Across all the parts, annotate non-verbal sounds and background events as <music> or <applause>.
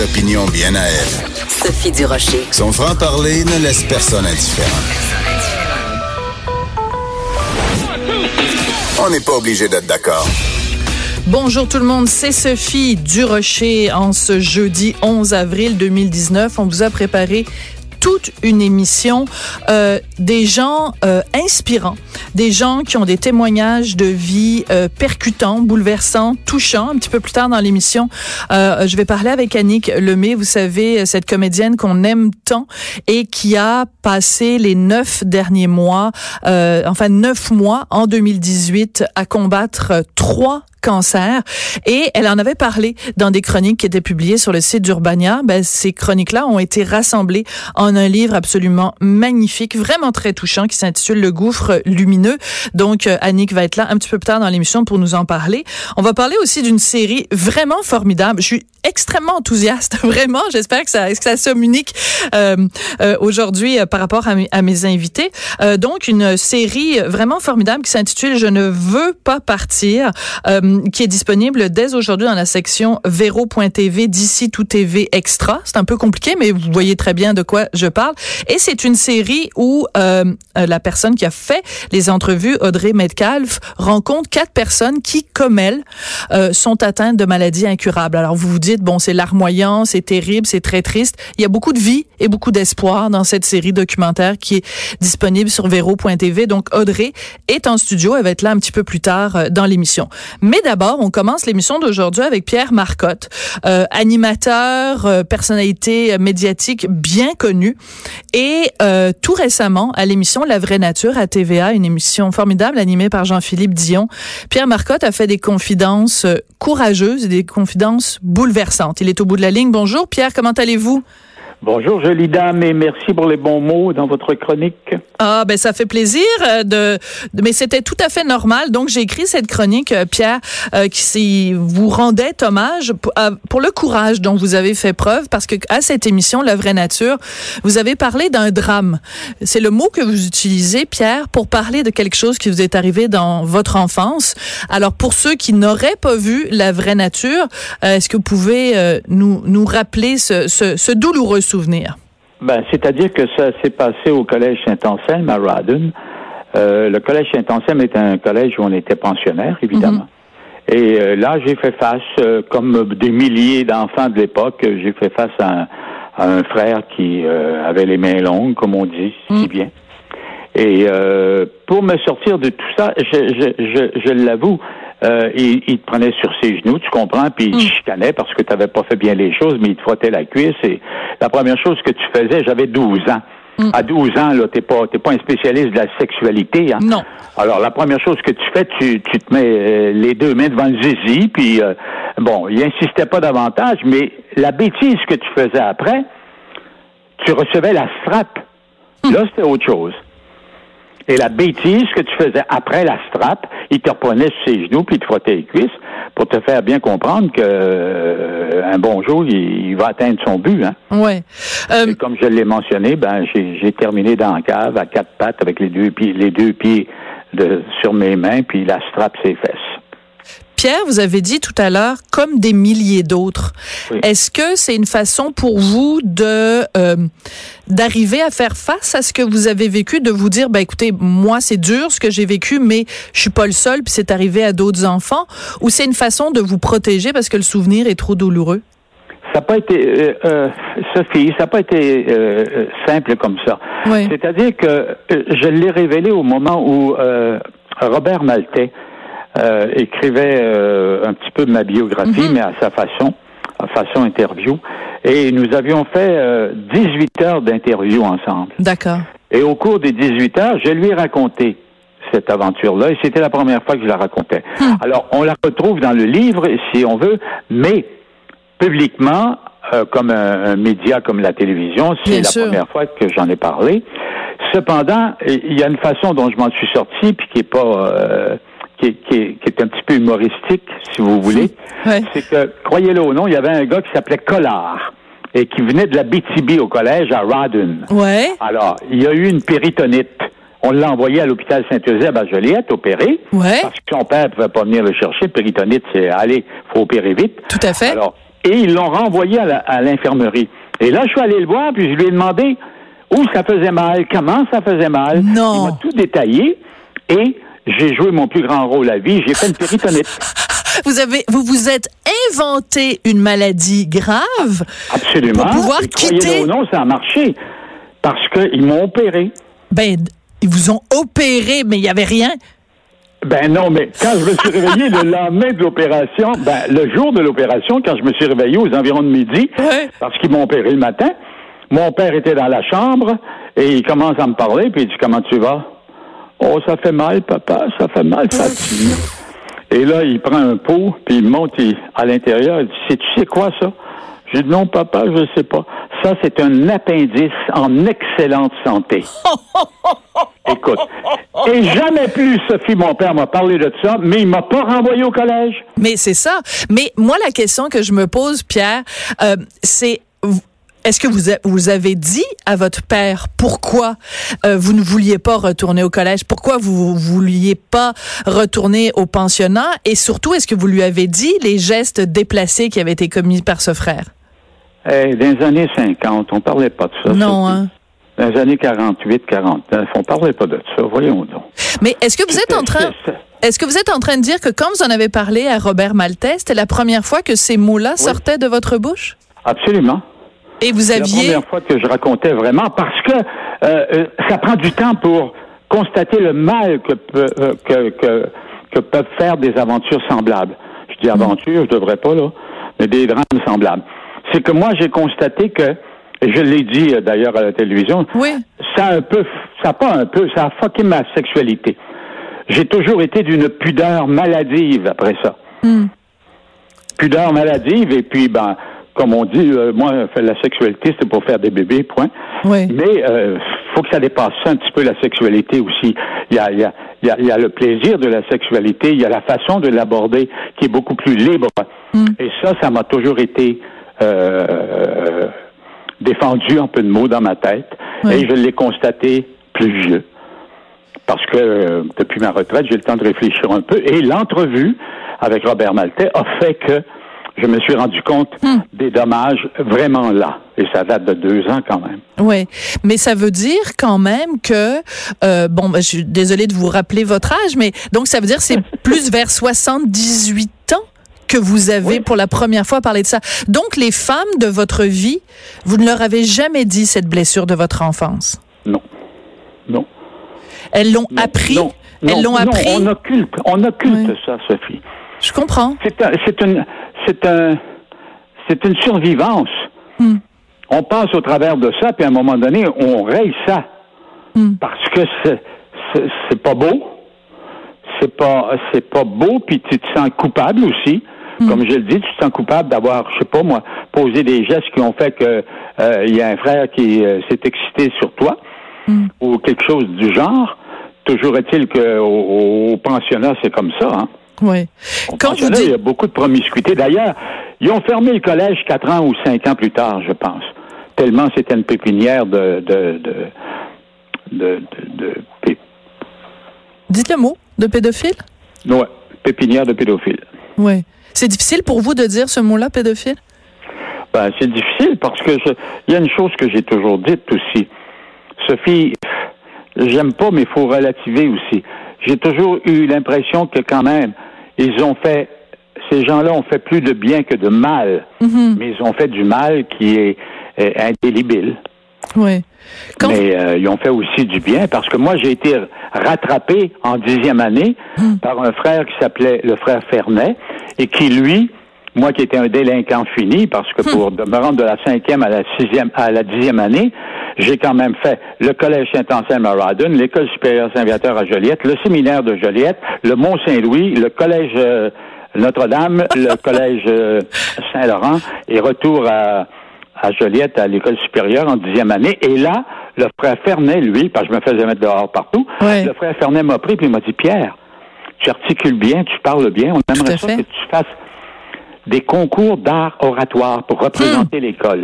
opinions bien à elle. Sophie Durocher. Son franc-parler ne laisse personne indifférent. On n'est pas obligé d'être d'accord. Bonjour tout le monde, c'est Sophie Durocher en ce jeudi 11 avril 2019. On vous a préparé toute une émission euh, des gens euh, inspirants, des gens qui ont des témoignages de vie euh, percutants, bouleversants, touchants. Un petit peu plus tard dans l'émission, euh, je vais parler avec Annick Lemay, vous savez, cette comédienne qu'on aime tant et qui a passé les neuf derniers mois, euh, enfin neuf mois en 2018 à combattre trois cancer. Et elle en avait parlé dans des chroniques qui étaient publiées sur le site d'Urbania. Ben, ces chroniques-là ont été rassemblées en un livre absolument magnifique, vraiment très touchant, qui s'intitule Le gouffre lumineux. Donc, euh, Annick va être là un petit peu plus tard dans l'émission pour nous en parler. On va parler aussi d'une série vraiment formidable. Je suis extrêmement enthousiaste, <laughs> vraiment. J'espère que ça, que ça se unique euh, euh, aujourd'hui euh, par rapport à, à mes invités. Euh, donc, une série vraiment formidable qui s'intitule Je ne veux pas partir, qui est disponible dès aujourd'hui dans la section vero.tv d'ici tout TV extra. C'est un peu compliqué, mais vous voyez très bien de quoi je parle. Et c'est une série où euh, la personne qui a fait les entrevues, Audrey Metcalf, rencontre quatre personnes qui, comme elle, euh, sont atteintes de maladies incurables. Alors, vous vous dites, bon, c'est larmoyant, c'est terrible, c'est très triste. Il y a beaucoup de vie et beaucoup d'espoir dans cette série documentaire qui est disponible sur vero.tv. Donc, Audrey est en studio. Elle va être là un petit peu plus tard euh, dans l'émission. Mais d'abord, on commence l'émission d'aujourd'hui avec Pierre Marcotte, euh, animateur, euh, personnalité médiatique bien connu. Et euh, tout récemment, à l'émission La Vraie Nature à TVA, une émission formidable animée par Jean-Philippe Dion, Pierre Marcotte a fait des confidences euh, courageuses et des confidences bouleversantes. Il est au bout de la ligne. Bonjour Pierre, comment allez-vous? Bonjour, jolie dame, et merci pour les bons mots dans votre chronique. Ah, ben ça fait plaisir euh, de, de- mais c'était tout à fait normal. Donc j'ai écrit cette chronique, euh, Pierre, euh, qui vous rendait hommage pour, à- pour le courage dont vous avez fait preuve, parce que à cette émission, La vraie nature, vous avez parlé d'un drame. C'est le mot que vous utilisez, Pierre, pour parler de quelque chose qui vous est arrivé dans votre enfance. Alors pour ceux qui n'auraient pas vu La vraie nature, euh, est-ce que vous pouvez euh, nous nous rappeler ce, ce, ce douloureux souvenir? Ben, c'est-à-dire que ça s'est passé au collège Saint-Anselme à Radon. Euh, le collège Saint-Anselme est un collège où on était pensionnaire, évidemment. Et euh, là, j'ai fait face, euh, comme des milliers d'enfants de l'époque, j'ai fait face à un, à un frère qui avait les mains longues, comme on dit, si bien. Et pour me sortir de tout ça, je, je, je, je l'avoue, euh, il, il te prenait sur ses genoux, tu comprends, puis il te chicanait parce que tu n'avais pas fait bien les choses, mais il te frottait la cuisse. Et la première chose que tu faisais, j'avais 12 ans. À 12 ans, là, t'es pas, t'es pas un spécialiste de la sexualité, hein? Non. Alors, la première chose que tu fais, tu, tu te mets euh, les deux mains devant le zizi, puis euh, bon, il insistait pas davantage, mais la bêtise que tu faisais après, tu recevais la strap. Là, c'était autre chose. Et la bêtise que tu faisais après la strap, il te reprenait sur ses genoux puis il te frottait les cuisses pour te faire bien comprendre que euh, un bon jour, il, il va atteindre son but. Hein. Ouais. Euh, Et comme je l'ai mentionné, ben j'ai j'ai terminé dans la cave à quatre pattes avec les deux pieds, les deux pieds de, sur mes mains puis la strap ses fesses. Pierre, vous avez dit tout à l'heure, comme des milliers d'autres. Oui. Est-ce que c'est une façon pour vous de euh, d'arriver à faire face à ce que vous avez vécu, de vous dire, ben écoutez, moi c'est dur ce que j'ai vécu, mais je suis pas le seul, puis c'est arrivé à d'autres enfants, ou c'est une façon de vous protéger parce que le souvenir est trop douloureux? Ça n'a pas été, euh, euh, Sophie, ça n'a pas été euh, euh, simple comme ça. Oui. C'est-à-dire que euh, je l'ai révélé au moment où euh, Robert Maltais euh, écrivait euh, un petit peu de ma biographie, mais à sa façon, à façon interview. Et nous avions fait euh, 18 heures d'interview ensemble. D'accord. Et au cours des 18 heures, je lui ai raconté cette aventure-là, et c'était la première fois que je la racontais. Alors, on la retrouve dans le livre, si on veut, mais publiquement, euh, comme un, un média comme la télévision, c'est la sûr. première fois que j'en ai parlé. Cependant, il y a une façon dont je m'en suis sorti, puis qui est pas, euh, qui, est, qui, est, qui est un petit peu humoristique, si vous voulez. Ouais. C'est que, croyez-le ou non, il y avait un gars qui s'appelait Collard et qui venait de la BTB au collège à Rawdon. Ouais. Alors, il y a eu une péritonite. On l'a envoyé à l'hôpital Saint-Eusèbe à Joliette, opéré. Ouais. Parce que son père ne pouvait pas venir le chercher. Péritonite, c'est allez, faut opérer vite. Tout à fait. Alors, et ils l'ont renvoyé à l'infirmerie. Et là, je suis allé le voir, puis je lui ai demandé où ça faisait mal, comment ça faisait mal. Non. Il m'a tout détaillé et j'ai joué mon plus grand rôle à vie. J'ai fait une péritonite. <laughs> Vous avez, vous vous êtes inventé une maladie grave. Absolument. Pour pouvoir quitter. Non, ça a marché parce qu'ils m'ont opéré. Ben, ils vous ont opéré, mais il n'y avait rien. Ben non, mais quand je me suis réveillé le <laughs> lendemain de l'opération, ben le jour de l'opération, quand je me suis réveillé aux environs de midi, parce qu'ils m'ont opéré le matin, mon père était dans la chambre et il commence à me parler, puis il dit Comment tu vas? Oh, ça fait mal, papa, ça fait mal, fatigue. Et là, il prend un pot, puis il monte à l'intérieur. Il dit Tu sais quoi, ça? J'ai dit Non, papa, je ne sais pas. Ça, c'est un appendice en excellente santé. <laughs> Écoute. Et jamais plus, Sophie, mon père m'a parlé de ça, mais il m'a pas renvoyé au collège. Mais c'est ça. Mais moi, la question que je me pose, Pierre, euh, c'est est-ce que vous, vous avez dit à votre père pourquoi euh, vous ne vouliez pas retourner au collège? Pourquoi vous ne vouliez pas retourner au pensionnat? Et surtout, est-ce que vous lui avez dit les gestes déplacés qui avaient été commis par ce frère? dans les années 50, on parlait pas de ça. Non, hein? Dans les années 48, 49, on parlait pas de ça. Voyons donc. Mais est-ce que vous êtes en train, est-ce que vous êtes en train de dire que quand vous en avez parlé à Robert Maltais, c'était la première fois que ces mots-là sortaient de votre bouche? Absolument. Et vous aviez. C'est la première fois que je racontais vraiment parce que euh, euh, ça prend du temps pour constater le mal que, euh, que, que, que, peuvent faire des aventures semblables. Je dis mm. aventures, je devrais pas, là, mais des drames semblables c'est que moi, j'ai constaté que, et je l'ai dit euh, d'ailleurs à la télévision, oui. ça a un peu, ça a pas un peu, ça a fucké ma sexualité. J'ai toujours été d'une pudeur maladive après ça. Hmm. Pudeur maladive, et puis, ben, comme on dit, euh, moi, la sexualité, c'est pour faire des bébés, point. Oui. Mais euh, faut que ça dépasse un petit peu la sexualité aussi. Il y a, il y a, il y a, le plaisir de la sexualité, il y a la façon de l'aborder qui est beaucoup plus libre. Hmm. Et ça, ça m'a toujours été euh, défendu un peu de mots dans ma tête et je l'ai constaté plus vieux. Parce que euh, depuis ma retraite, j'ai le temps de réfléchir un peu. Et l'entrevue avec Robert Maltais a fait que je me suis rendu compte hmm. des dommages vraiment là. Et ça date de deux ans quand même. Oui, mais ça veut dire quand même que, euh, bon, ben, je suis désolée de vous rappeler votre âge, mais donc ça veut dire c'est <laughs> plus vers 78 ans que vous avez pour la première fois parlé de ça. Donc, les femmes de votre vie, vous ne leur avez jamais dit cette blessure de votre enfance? Non. Non. Elles l'ont appris? Elles l'ont appris? on occulte, on occulte ça, Sophie. Je comprends. C'est un, une, c'est un, c'est une survivance. Hmm. On passe au travers de ça, puis à un moment donné, on raye ça. Hmm. Parce que c'est, c'est pas beau. C'est pas, c'est pas beau, puis tu te sens coupable aussi. Hmm. Comme je le dis, tu te sens coupable d'avoir, je sais pas moi, posé des gestes qui ont fait que euh, il y a un frère qui euh, s'est excité sur toi ou quelque chose du genre. Toujours est-il qu'au au, pensionnat, c'est comme ça. Hein? Oui. Quand vous dites... il y a beaucoup de promiscuité. D'ailleurs, ils ont fermé le collège quatre ans ou cinq ans plus tard, je pense. Tellement c'était une pépinière de, de, de, de, de, de Dites le mot, de pédophile? Oui, pépinière de pédophile. Oui. C'est difficile pour vous de dire ce mot-là, pédophile? Ben, c'est difficile parce que il y a une chose que j'ai toujours dite aussi. Sophie, j'aime pas, mais il faut relativer aussi. J'ai toujours eu l'impression que quand même, ils ont fait, ces gens-là ont fait plus de bien que de mal, mm-hmm. mais ils ont fait du mal qui est, indélébile. Oui. Mais euh, ils ont fait aussi du bien parce que moi, j'ai été rattrapé en dixième année mm. par un frère qui s'appelait le frère Fernet, et qui, lui, moi qui étais un délinquant fini, parce que pour me rendre de la cinquième à la sixième, à la dixième année, j'ai quand même fait le collège Saint-Anselme à Radon, l'école supérieure Saint-Viateur à Joliette, le séminaire de Joliette, le Mont-Saint-Louis, le collège euh, Notre-Dame, <laughs> le collège euh, Saint-Laurent, et retour à, à Joliette, à l'école supérieure en dixième année. Et là, le frère Fernet, lui, parce que je me faisais mettre dehors partout, le frère Fernet m'a pris puis il m'a dit, Pierre, tu articules bien, tu parles bien. On aimerait ça que tu fasses des concours d'art oratoire pour représenter hmm. l'école.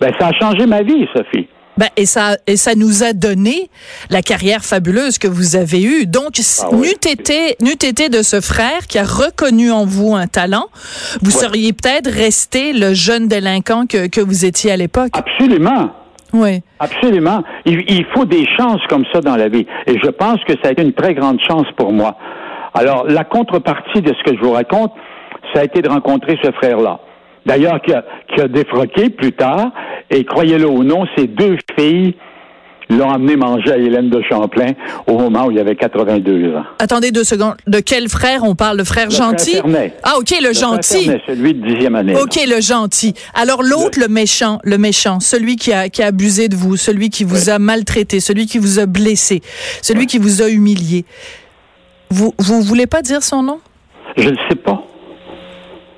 Ben, ça a changé ma vie, Sophie. Ben, et ça, et ça nous a donné la carrière fabuleuse que vous avez eue. Donc, Ah oui. n'eût été, n'eût été de ce frère qui a reconnu en vous un talent, vous Ouais. seriez peut-être resté le jeune délinquant que, que vous étiez à l'époque. Absolument. Oui. Absolument. Il, il faut des chances comme ça dans la vie. Et je pense que ça a été une très grande chance pour moi. Alors, la contrepartie de ce que je vous raconte, ça a été de rencontrer ce frère-là. D'ailleurs, qui a, qui a défroqué plus tard, et croyez-le ou non, ces deux filles l'ont amené manger à Hélène de Champlain au moment où il avait 82 ans. Attendez deux secondes. De quel frère on parle? Le frère Le gentil? Ah, OK, le, Le frère gentil. Fernet, celui de dixième année. là. OK, le gentil. Alors l'autre, le... méchant, le méchant, celui qui a, qui a abusé de vous, celui qui vous a maltraité, celui qui vous a blessé, celui qui vous a humilié. Vous vous voulez pas dire son nom? Je ne sais pas.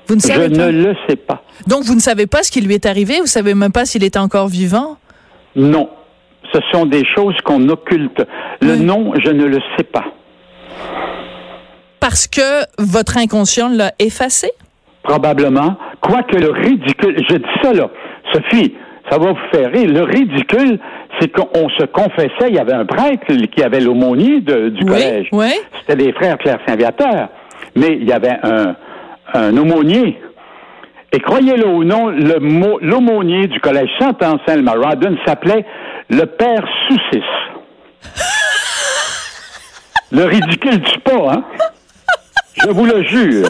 Vous ne Je ne le sais pas. Donc vous ne savez pas ce qui lui est arrivé, vous savez même pas s'il est encore vivant? Non. Ce sont des choses qu'on occulte. Le Oui. nom, je ne le sais pas. Parce que votre inconscient l'a effacé? Probablement. Quoique le ridicule, je dis ça là, Sophie, ça va vous faire rire. Le ridicule, c'est qu'on se confessait, il y avait un prêtre qui avait l'aumônier du Oui, collège. oui. C'était les frères Claire Saint-Viateur. Mais il y avait un, un aumônier. Et croyez-le ou non, l'aumônier du collège Saint-Anselme à Rawdon s'appelait le père Soucis. <laughs> le ridicule du pas, hein? Je vous le jure.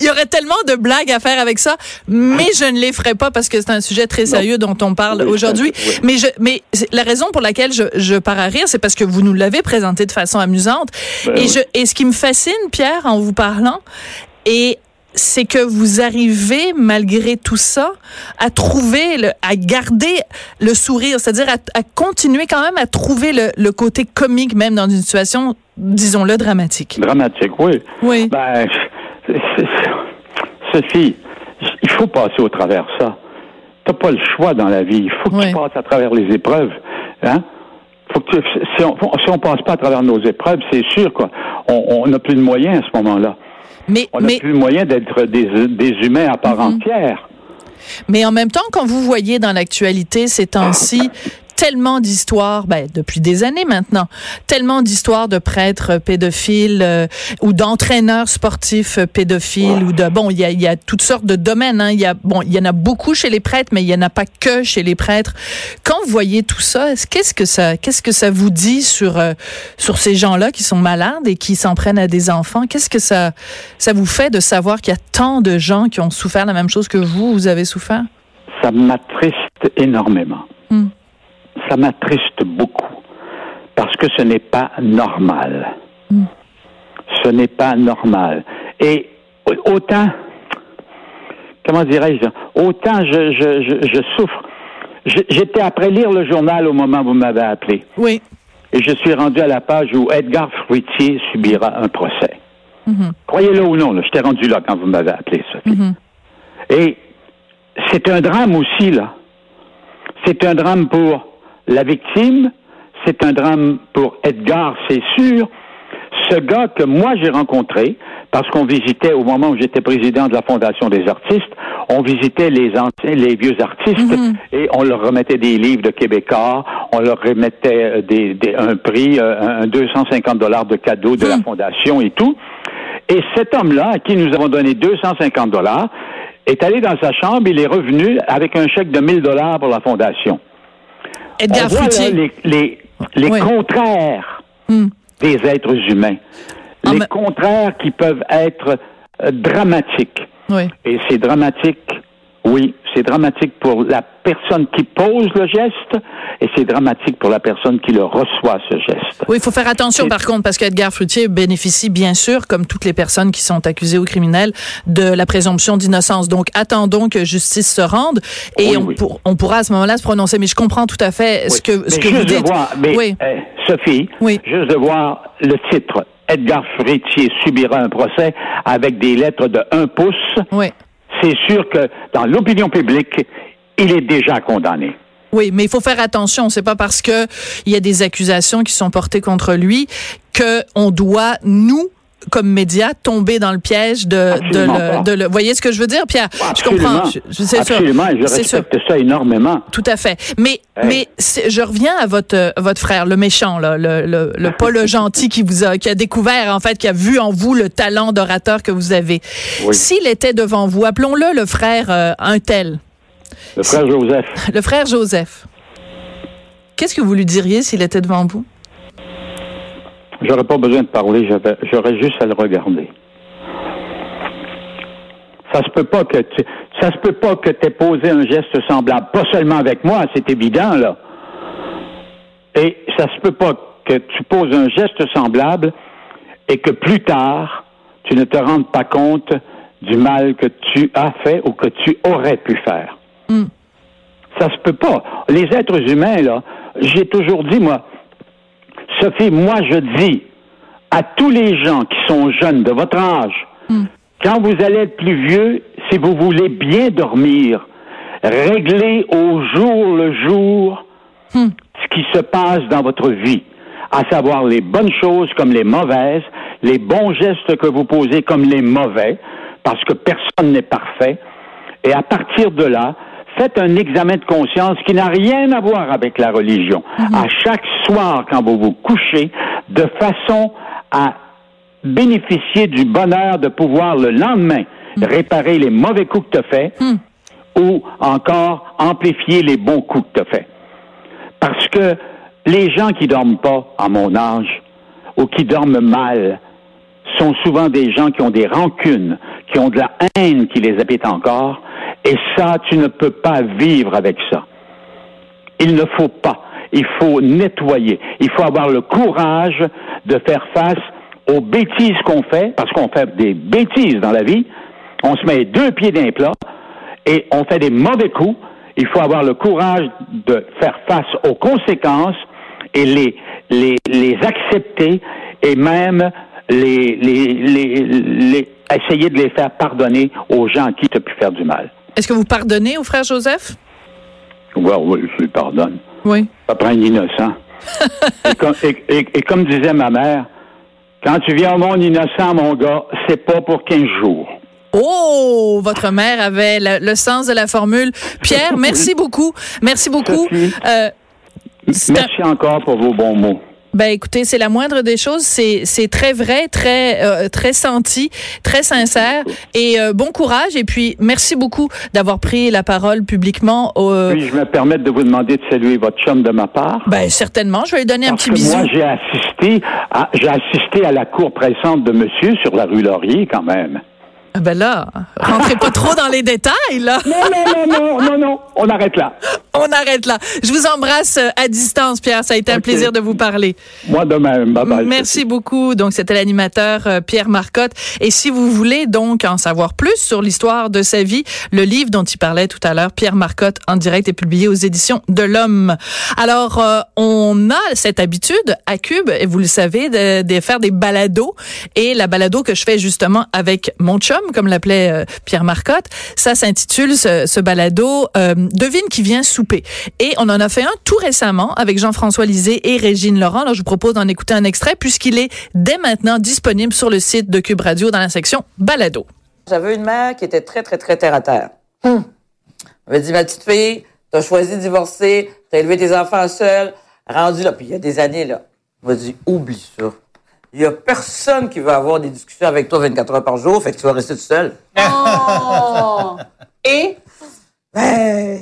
Il y aurait tellement de blagues à faire avec ça, mais je ne les ferai pas parce que c'est un sujet très sérieux dont on parle Oui, aujourd'hui. oui. Mais je, mais la raison pour laquelle je, je pars à rire, c'est parce que vous nous l'avez présenté de façon amusante. Ben et oui. je, et ce qui me fascine, Pierre, en vous parlant, et c'est que vous arrivez, malgré tout ça, à trouver, le, à garder le sourire, c'est-à-dire à, à continuer quand même à trouver le, le côté comique, même dans une situation, disons-le, dramatique. Dramatique, oui. Oui. Ben, Sophie, il faut passer au travers de ça. T'as pas le choix dans la vie. Il faut que Oui. tu passes à travers les épreuves. Hein? Faut que tu- si, on, si on passe pas à travers nos épreuves, c'est sûr quoi. On on n'a plus de moyens à ce moment-là. Mais, On n'a mais, plus le moyen d'être des, des humains à part Mhm. entière. Mais en même temps, quand vous voyez dans l'actualité ces temps-ci tellement d'histoires, ben, depuis des années maintenant, tellement d'histoires de prêtres pédophiles euh, ou d'entraîneurs sportifs pédophiles ou de bon, il y a, y a toutes sortes de domaines. Hein. Il y a bon, il y en a beaucoup chez les prêtres, mais il y en a pas que chez les prêtres. Quand vous voyez tout ça, est-ce- qu'est-ce que ça, qu'est-ce que ça vous dit sur euh, sur ces gens-là qui sont malades et qui s'en prennent à des enfants? Qu'est-ce que ça ça vous fait de savoir qu'il y a tant de gens qui ont souffert la même chose que vous, vous avez souffert? Ça m'attriste énormément. Hmm. Ça m'attriste beaucoup. Parce que ce n'est pas normal. Hmm. Ce n'est pas normal. Et au- autant, comment dirais-je, autant je, je, je, je souffre. J'étais après lire le journal au moment où vous m'avez appelé. Oui. Et je suis rendu à la page où Edgar Fruitier subira un procès. Mhm. Croyez-le ou non, là, j'étais rendu là quand vous m'avez appelé, Sophie. Mhm. Et c'est un drame aussi, là. C'est un drame pour la victime, c'est un drame pour Edgar, c'est sûr. Ce gars que moi j'ai rencontré, parce qu'on visitait au moment où j'étais président de la Fondation des artistes, on visitait les anciens, les vieux artistes et on leur remettait des livres de Québécois, on leur remettait euh, des, des- un prix, euh, un 250 dollars de cadeau de la Fondation et tout. Et cet homme-là, à qui nous avons donné 250 dollars, est allé dans sa chambre, il est revenu avec un chèque de 1000 dollars pour la Fondation. Edgar On voit là, Fruitier. les, les, les Oui. contraires Hmm. des êtres humains. En les contraires qui peuvent être euh, dramatiques. Oui. Et c'est dramatique, oui, c'est dramatique pour la personne qui pose le geste et c'est dramatique pour la personne qui le reçoit, ce geste. Oui, il faut faire attention par contre parce qu'Edgar Fruitier bénéficie bien sûr, comme toutes les personnes qui sont accusées ou criminelles, de la présomption d'innocence. Donc attendons que justice se rende et Oui, on, oui. pour- on pourra à ce moment-là se prononcer. Mais je comprends tout à fait ce que, ce mais que vous dites. voir, mais, oui. euh, Sophie, juste de voir le titre, Edgar Fruitier subira un procès avec des lettres de 1 pouce, Oui. C'est sûr que dans l'opinion publique, il est déjà condamné. Oui, mais il faut faire attention. C'est pas parce que il y a des accusations qui sont portées contre lui que on doit nous comme média, tomber dans le piège de, de le, de le. Vous voyez ce que je veux dire, Pierre? Je comprends. C'est Absolument. Sûr. Je respecte ça énormément. Tout à fait. Mais mais je reviens à votre votre frère, le méchant, là, le, le, le pas le gentil qui vous a qui a découvert en fait, qui a vu en vous le talent d'orateur que vous avez. Oui. S'il était devant vous, appelons-le le frère euh, un tel. Le frère Joseph. Le frère Joseph. Qu'est-ce que vous lui diriez s'il était devant vous? J'aurais pas besoin de parler, j'aurais juste à le regarder. Ça se peut pas que tu, ça se peut pas que tu aies posé un geste semblable, pas seulement avec moi, c'est évident là. Et ça se peut pas que tu poses un geste semblable et que plus tard tu ne te rendes pas compte du mal que tu as fait ou que tu aurais pu faire. Mm. Ça se peut pas. Les êtres humains là, j'ai toujours dit moi, Sophie, moi je dis à tous les gens qui sont jeunes de votre âge, mm. quand vous allez être plus vieux, si vous voulez bien dormir, réglez au jour le jour mm. ce qui se passe dans votre vie, à savoir les bonnes choses comme les mauvaises, les bons gestes que vous posez comme les mauvais, parce que personne n'est parfait. Et à partir de là, faites un examen de conscience qui n'a rien à voir avec la religion. Mhm. À chaque soir, quand vous vous couchez, de façon à bénéficier du bonheur de pouvoir le lendemain mhm. réparer les mauvais coups que tu as faits mhm. ou encore amplifier les bons coups que tu as faits. Parce que les gens qui dorment pas à mon âge ou qui dorment mal sont souvent des gens qui ont des rancunes, qui ont de la haine qui les habite encore, et ça, tu ne peux pas vivre avec ça. Il ne faut pas. Il faut nettoyer. Il faut avoir le courage de faire face aux bêtises qu'on fait, parce qu'on fait des bêtises dans la vie. On se met deux pieds d'un plat et on fait des mauvais coups. Il faut avoir le courage de faire face aux conséquences et les, les, les accepter et même les, les, les, les, essayer de les faire pardonner aux gens qui t'ont pu faire du mal. Est-ce que vous pardonnez au frère Joseph? Oui, oui, je lui pardonne. Oui. Ça prend un innocent. et, comme, et, comme, disait ma mère, quand tu viens au monde innocent, mon gars, c'est pas pour 15 jours. Oh, votre mère avait le, sens de la formule. Pierre, <laughs> merci beaucoup. Merci beaucoup. Euh, merci encore pour vos bons mots. Ben écoutez, c'est la moindre des choses. C'est c'est très vrai, très euh, très senti, très sincère et euh, bon courage. Et puis merci beaucoup d'avoir pris la parole publiquement. Au, oui, je me permets de vous demander de saluer votre chum de ma part. Ben certainement, je vais lui donner un petit bisou. Moi, j'ai assisté à j'ai assisté à la cour pressante de Monsieur sur la rue Laurier quand même. Ah ben là, rentrez pas trop dans les détails, là. Non, non, non, non, non, non, on arrête là. On arrête là. Je vous embrasse euh, à distance, Pierre. Ça a été un plaisir de vous parler. Moi de même. Bye bye. Merci beaucoup. Donc, c'était l'animateur euh, Pierre Marcotte. Et si vous voulez donc en savoir plus sur l'histoire de sa vie, le livre dont il parlait tout à l'heure, Pierre Marcotte en direct, est publié aux éditions de l'Homme. Alors, euh, on a cette habitude à Cube, et vous le savez, de, de faire des balados. Et la balado que je fais justement avec mon chum, comme l'appelait euh, Pierre Marcotte. Ça s'intitule ce, balado euh, Devine qui vient souper. Et on en a fait un tout récemment avec Jean-François Lisée et Régine Laurent. Alors je vous propose d'en écouter un extrait puisqu'il est dès maintenant disponible sur le site de Cube Radio dans la section balado. J'avais une mère qui était très très très terre à terre. Hum. Elle avait dit ma petite fille, t'as choisi de divorcer, t'as élevé tes enfants seuls, rendu là, puis il y a des années là. M'a dit oublie ça. Il y a personne qui veut avoir des discussions avec toi 24 heures par jour, fait que tu vas rester tout seul. Oh! <laughs> Et? Ben,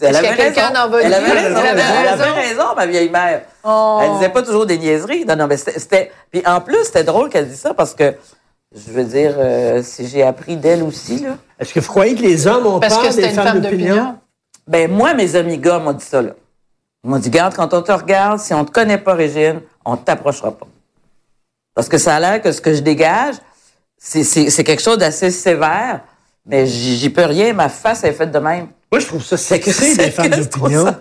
elle avait, raison. elle avait raison. Elle avait raison. ma vieille mère. Oh. Elle disait pas toujours des niaiseries. Non, non, mais c'était. Puis en plus, c'était drôle qu'elle dise ça parce que, je veux dire, euh, si j'ai appris d'elle aussi, là. Est-ce que vous croyez que les hommes ont parce peur des femmes d'opinion? Ben, moi, mes amis gars m'ont dit ça, là. Ils m'ont dit, garde, quand on te regarde, si on te connaît pas, Régine, on t'approchera pas. Parce que ça a l'air que ce que je dégage, c'est quelque chose d'assez sévère, mais j'y peux rien. Ma face est faite de même. Moi, je trouve ça sexy des femmes d'opinion.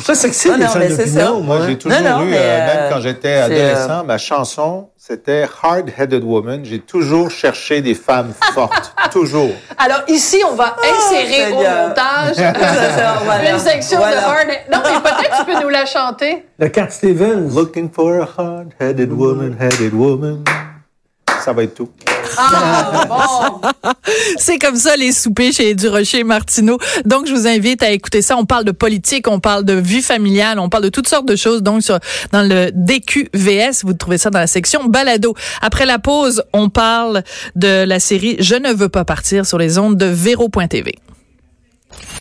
Ça, sexy des femmes d'opinion. Moi, j'ai toujours eu, euh, même euh, quand j'étais adolescent, euh, ma chanson, c'était Hard-Headed Woman. J'ai toujours cherché des femmes fortes. <laughs> toujours. Alors ici, on va oh, insérer au montage <laughs> une section de Hard... Non, mais peut-être tu peux nous la chanter. Le Cat Stevens. Looking for a hard-headed woman, headed woman. ça va être tout. Ah. <laughs> C'est comme ça les soupers chez Durocher Martineau. Donc je vous invite à écouter ça. On parle de politique, on parle de vie familiale, on parle de toutes sortes de choses. Donc sur, dans le DQVS, vous trouvez ça dans la section balado. Après la pause, on parle de la série Je ne veux pas partir sur les ondes de Véro.tv.